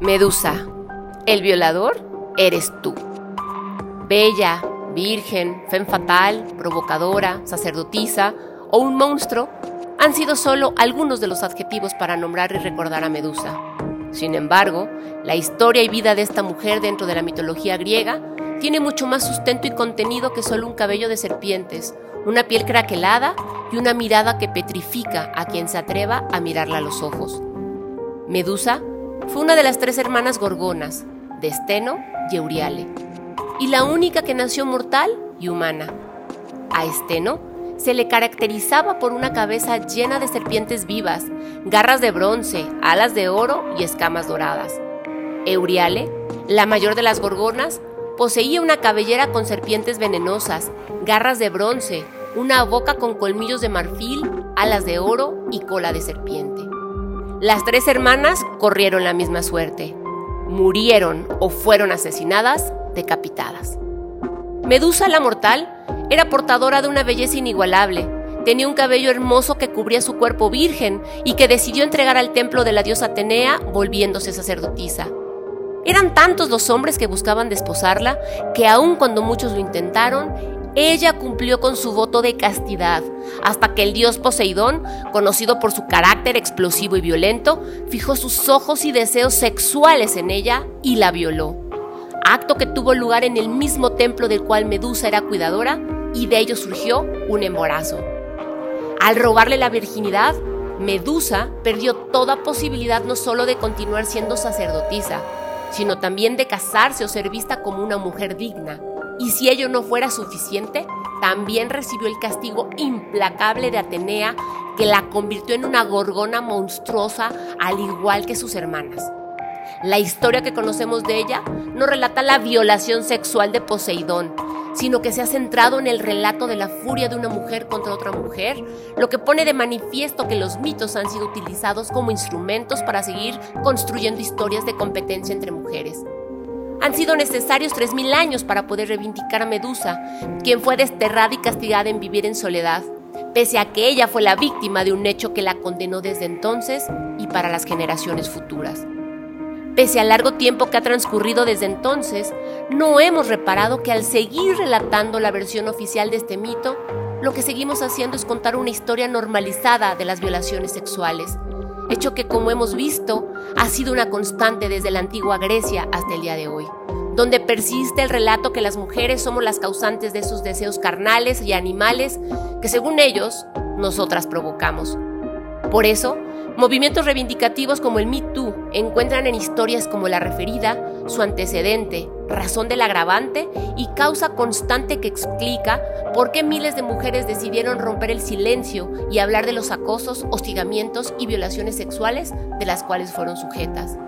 Medusa, el violador eres tú. Bella, virgen, femme fatal, provocadora, sacerdotisa o un monstruo han sido solo algunos de los adjetivos para nombrar y recordar a Medusa. Sin embargo, la historia y vida de esta mujer dentro de la mitología griega tiene mucho más sustento y contenido que solo un cabello de serpientes, una piel craquelada y una mirada que petrifica a quien se atreva a mirarla a los ojos. Medusa fue una de las tres hermanas gorgonas, de Esteno y Euriale, y la única que nació mortal y humana. A Esteno se le caracterizaba por una cabeza llena de serpientes vivas, garras de bronce, alas de oro y escamas doradas. Euriale, la mayor de las gorgonas, poseía una cabellera con serpientes venenosas, garras de bronce, una boca con colmillos de marfil, alas de oro y cola de serpiente. Las tres hermanas corrieron la misma suerte. Murieron o fueron asesinadas, decapitadas. Medusa la mortal era portadora de una belleza inigualable. Tenía un cabello hermoso que cubría su cuerpo virgen y que decidió entregar al templo de la diosa Atenea volviéndose sacerdotisa. Eran tantos los hombres que buscaban desposarla que aun cuando muchos lo intentaron, ella cumplió con su voto de castidad, hasta que el dios Poseidón, conocido por su carácter explosivo y violento, fijó sus ojos y deseos sexuales en ella y la violó. Acto que tuvo lugar en el mismo templo del cual Medusa era cuidadora y de ello surgió un embarazo. Al robarle la virginidad, Medusa perdió toda posibilidad no solo de continuar siendo sacerdotisa, sino también de casarse o ser vista como una mujer digna. Y si ello no fuera suficiente, también recibió el castigo implacable de Atenea, que la convirtió en una gorgona monstruosa al igual que sus hermanas. La historia que conocemos de ella no relata la violación sexual de Poseidón, sino que se ha centrado en el relato de la furia de una mujer contra otra mujer, lo que pone de manifiesto que los mitos han sido utilizados como instrumentos para seguir construyendo historias de competencia entre mujeres. Han sido necesarios 3.000 años para poder reivindicar a Medusa, quien fue desterrada y castigada en vivir en soledad, pese a que ella fue la víctima de un hecho que la condenó desde entonces y para las generaciones futuras. Pese al largo tiempo que ha transcurrido desde entonces, no hemos reparado que al seguir relatando la versión oficial de este mito, lo que seguimos haciendo es contar una historia normalizada de las violaciones sexuales, hecho que como hemos visto ha sido una constante desde la antigua Grecia hasta el día de hoy, donde persiste el relato que las mujeres somos las causantes de esos deseos carnales y animales que según ellos nosotras provocamos. Por eso, movimientos reivindicativos como el Me Too encuentran en historias como la referida su antecedente, razón del agravante y causa constante que explica por qué miles de mujeres decidieron romper el silencio y hablar de los acosos, hostigamientos y violaciones sexuales de las cuales fueron sujetas.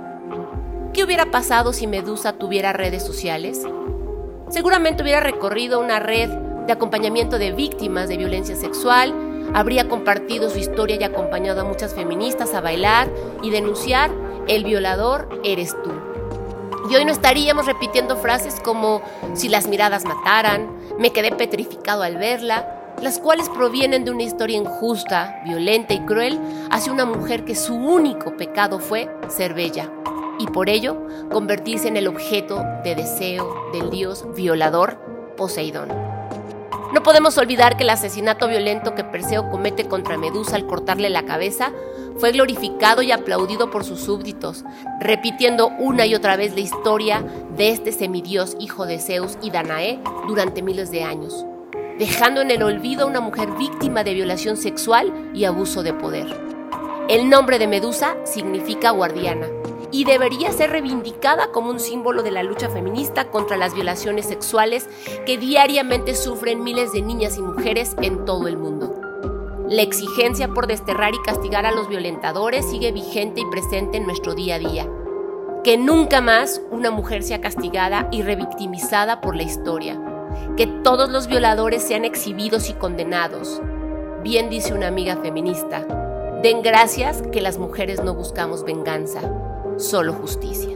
¿Qué hubiera pasado si Medusa tuviera redes sociales? Seguramente hubiera recorrido una red de acompañamiento de víctimas de violencia sexual, habría compartido su historia y acompañado a muchas feministas a bailar y denunciar el violador eres tú. Y hoy no estaríamos repitiendo frases como si las miradas mataran, me quedé petrificado al verla, las cuales provienen de una historia injusta, violenta y cruel hacia una mujer que su único pecado fue ser bella y por ello convertirse en el objeto de deseo del dios violador Poseidón. No podemos olvidar que el asesinato violento que Perseo comete contra Medusa al cortarle la cabeza fue glorificado y aplaudido por sus súbditos, repitiendo una y otra vez la historia de este semidios hijo de Zeus y Danae durante miles de años, dejando en el olvido a una mujer víctima de violación sexual y abuso de poder. El nombre de Medusa significa guardiana y debería ser reivindicada como un símbolo de la lucha feminista contra las violaciones sexuales que diariamente sufren miles de niñas y mujeres en todo el mundo. La exigencia por desterrar y castigar a los violentadores sigue vigente y presente en nuestro día a día. Que nunca más una mujer sea castigada y revictimizada por la historia. Que todos los violadores sean exhibidos y condenados. Bien dice una amiga feminista, den gracias que las mujeres no buscamos venganza, solo justicia.